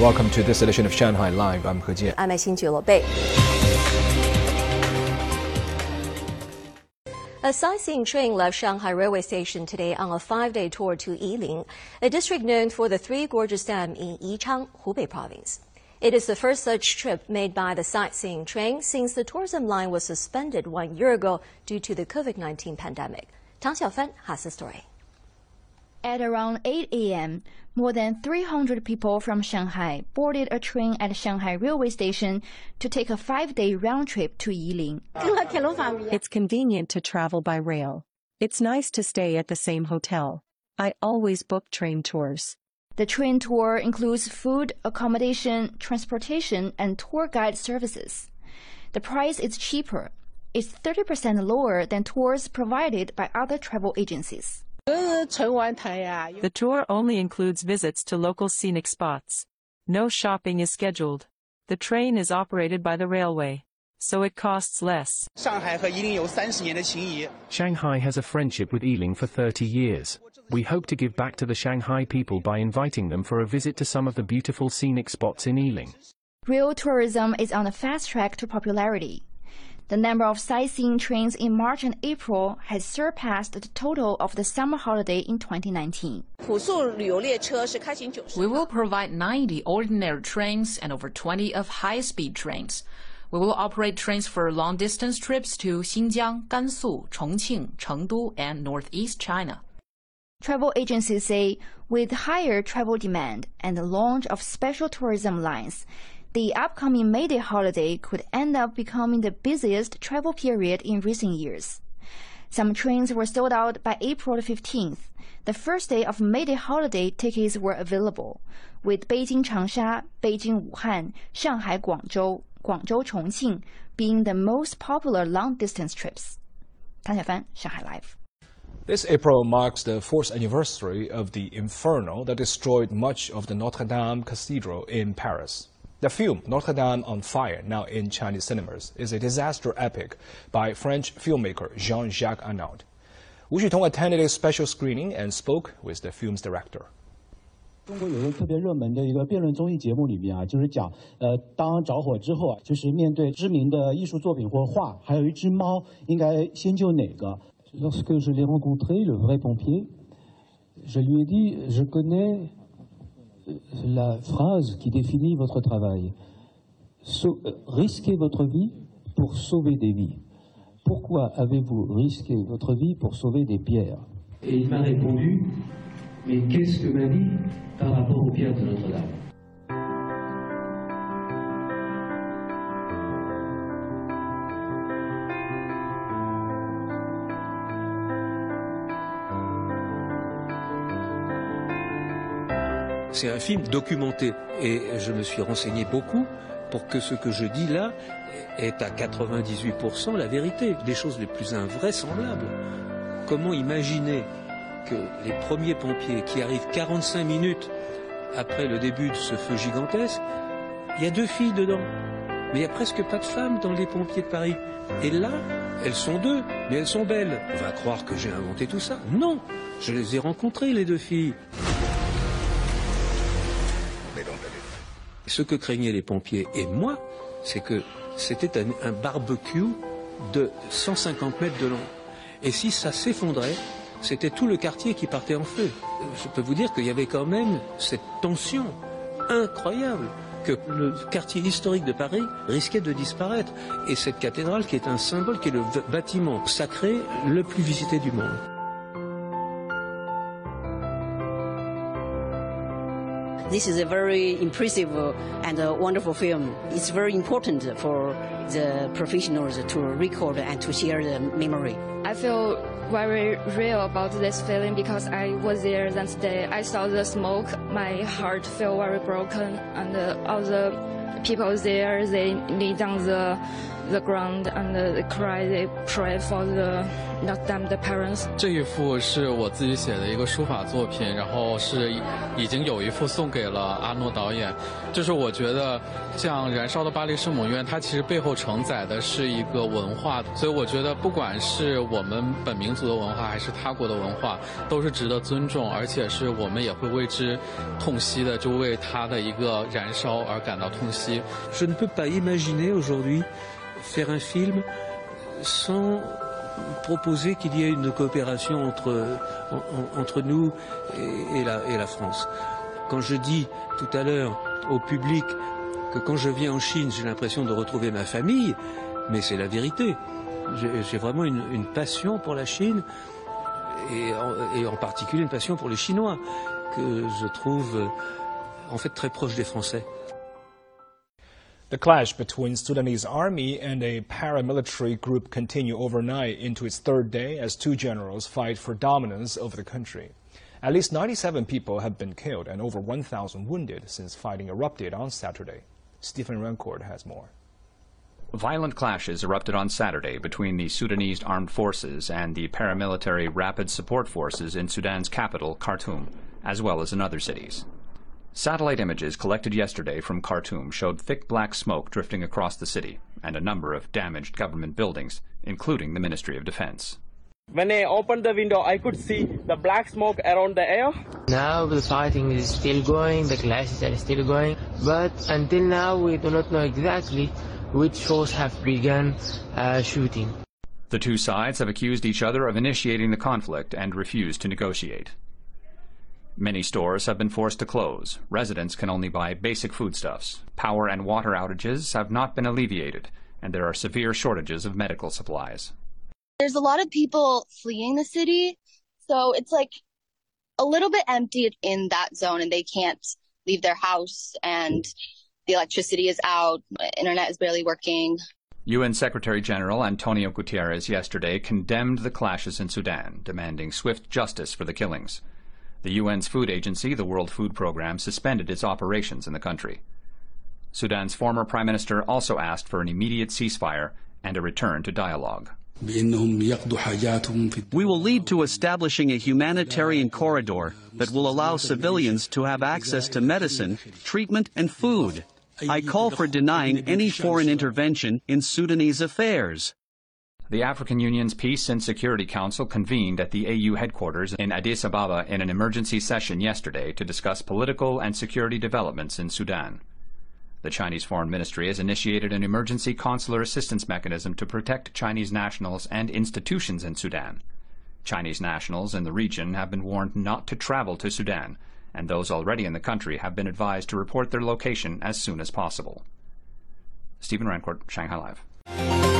Welcome to this edition of Shanghai Live. I'm He Jian. I'm Xin Bei. A sightseeing train left Shanghai railway station today on a five-day tour to Yiling, a district known for the Three Gorges Dam in Yichang, Hubei province. It is the first such trip made by the sightseeing train since the tourism line was suspended one year ago due to the COVID-19 pandemic. Tang Xiaofan has the story. At around 8 a.m., more than 300 people from Shanghai boarded a train at Shanghai railway station to take a five-day round trip to Yiling. It's convenient to travel by rail. It's nice to stay at the same hotel. I always book train tours. The train tour includes food, accommodation, transportation, and tour guide services. The price is cheaper. It's 30% lower than tours provided by other travel agencies. The tour only includes visits to local scenic spots. No shopping is scheduled. The train is operated by the railway so it costs less. Shanghai has a friendship with Yiling for 30 years. We hope to give back to the Shanghai people by inviting them for a visit to some of the beautiful scenic spots in Yiling. Rail tourism is on a fast track to popularity. The number of sightseeing trains in March and April has surpassed the total of the summer holiday in 2019. We will provide 90 ordinary trains and over 20 of high-speed trains. We will operate trains for long-distance trips to Xinjiang, Gansu, Chongqing, Chengdu, and northeast China. Travel agencies say with higher travel demand and the launch of special tourism lines, the upcoming May Day holiday could end up becoming the busiest travel period in recent years. Some trains were sold out by April 15th. The first day of May Day holiday tickets were available, with Beijing Changsha, Beijing Wuhan, Shanghai Guangzhou, Guangzhou Chongqing being the most popular long-distance trips. Tang Xiaofan, Shanghai Live. This April marks the fourth anniversary of the inferno that destroyed much of the Notre Dame Cathedral in Paris. The film Notre Dame on Fire, now in Chinese cinemas, is a disaster epic by French filmmaker Jean-Jacques Annaud. Wu Xutong attended a special screening and spoke with the film's director. 中国有一个特别热门的一个辩论综艺节目里面啊，就是讲，呃，当着火之后啊，就是面对知名的艺术作品或画，还有一只猫，应该先救哪个？Lorsque je l'ai rencontré, le vrai pompier, je lui ai dit, je connais la phrase qui définit votre travail. Risquez votre vie pour sauver des vies. Pourquoi avez-vous risqué votre vie pour sauver des pierres? Et il m'a répondu, mais qu'est-ce que ma vie par rapport aux pierres de Notre-Dame? C'est un film documenté et je me suis renseigné beaucoup pour que ce que je dis là est à 98% la vérité, des choses les plus invraisemblables. Comment imaginer que les premiers pompiers qui arrivent 45 minutes après le début de ce feu gigantesque, il y a deux filles dedans. Mais il n'y a presque pas de femmes dans les pompiers de Paris. Et là, elles sont deux, mais elles sont belles. On va croire que j'ai inventé tout ça. Non, je les ai rencontrées, les deux filles. Ce que craignaient les pompiers et moi, c'est que c'était un, un barbecue de 150 mètres de long. Et si ça s'effondrait, c'était tout le quartier qui partait en feu. Je peux vous dire qu'il y avait quand même cette tension incroyable que le quartier historique de Paris risquait de disparaître. Et cette cathédrale qui est un symbole, qui est le bâtiment sacré le plus visité du monde. This is a very impressive uh, and uh, wonderful film. It's very important for the professionals to record and to share the memory. I feel very real about this feeling because I was there that day. I saw the smoke. My heart felt very broken, and all the people there they lay down the the ground and they cry, they pray for the not them the parents。这一幅是我自己写的一个书法作品，然后是已经有一幅送给了阿诺导演。就是我觉得，像《燃烧的巴黎圣母院》，它其实背后承载的是一个文化，所以我觉得不管是我们本民族的文化，还是他国的文化，都是值得尊重，而且是我们也会为之痛惜的，就为它的一个燃烧而感到痛惜。Je ne peux pas imaginer aujourd'hui. Faire un film sans proposer qu'il y ait une coopération entre, entre nous et, la, et la France. Quand je dis tout à l'heure au public que quand je viens en Chine, j'ai l'impression de retrouver ma famille, mais c'est la vérité. J'ai vraiment une, passion pour la Chine et et en particulier une passion pour les Chinois que je trouve en fait très proche des Français. The clash between Sudanese army and a paramilitary group continue overnight into its third day as two generals fight for dominance over the country. At least 97 people have been killed and over 1,000 wounded since fighting erupted on Saturday. Stephen Rancourt has more. Violent clashes erupted on Saturday between the Sudanese armed forces and the paramilitary rapid support forces in Sudan's capital, Khartoum, as well as in other cities. Satellite images collected yesterday from Khartoum showed thick black smoke drifting across the city and a number of damaged government buildings, including the Ministry of Defense. When I opened the window, I could see the black smoke around the air. Now the fighting is still going, the clashes are still going, but until now we do not know exactly which force have begun uh, shooting. The two sides have accused each other of initiating the conflict and refused to negotiate. Many stores have been forced to close. Residents can only buy basic foodstuffs. Power and water outages have not been alleviated, and there are severe shortages of medical supplies. There's a lot of people fleeing the city, so it's like a little bit empty in that zone, and they can't leave their house, and the electricity is out, internet is barely working. UN Secretary General Antonio Guterres yesterday condemned the clashes in Sudan, demanding swift justice for the killings. The UN's food agency, the World Food Programme, suspended its operations in the country. Sudan's former prime minister also asked for an immediate ceasefire and a return to dialogue. We will lead to establishing a humanitarian corridor that will allow civilians to have access to medicine, treatment, and food. I call for denying any foreign intervention in Sudanese affairs. The African Union's Peace and Security Council convened at the AU headquarters in Addis Ababa in an emergency session yesterday to discuss political and security developments in Sudan. The Chinese Foreign Ministry has initiated an emergency consular assistance mechanism to protect Chinese nationals and institutions in Sudan. Chinese nationals in the region have been warned not to travel to Sudan, and those already in the country have been advised to report their location as soon as possible. Stephen Rancourt, Shanghai Live.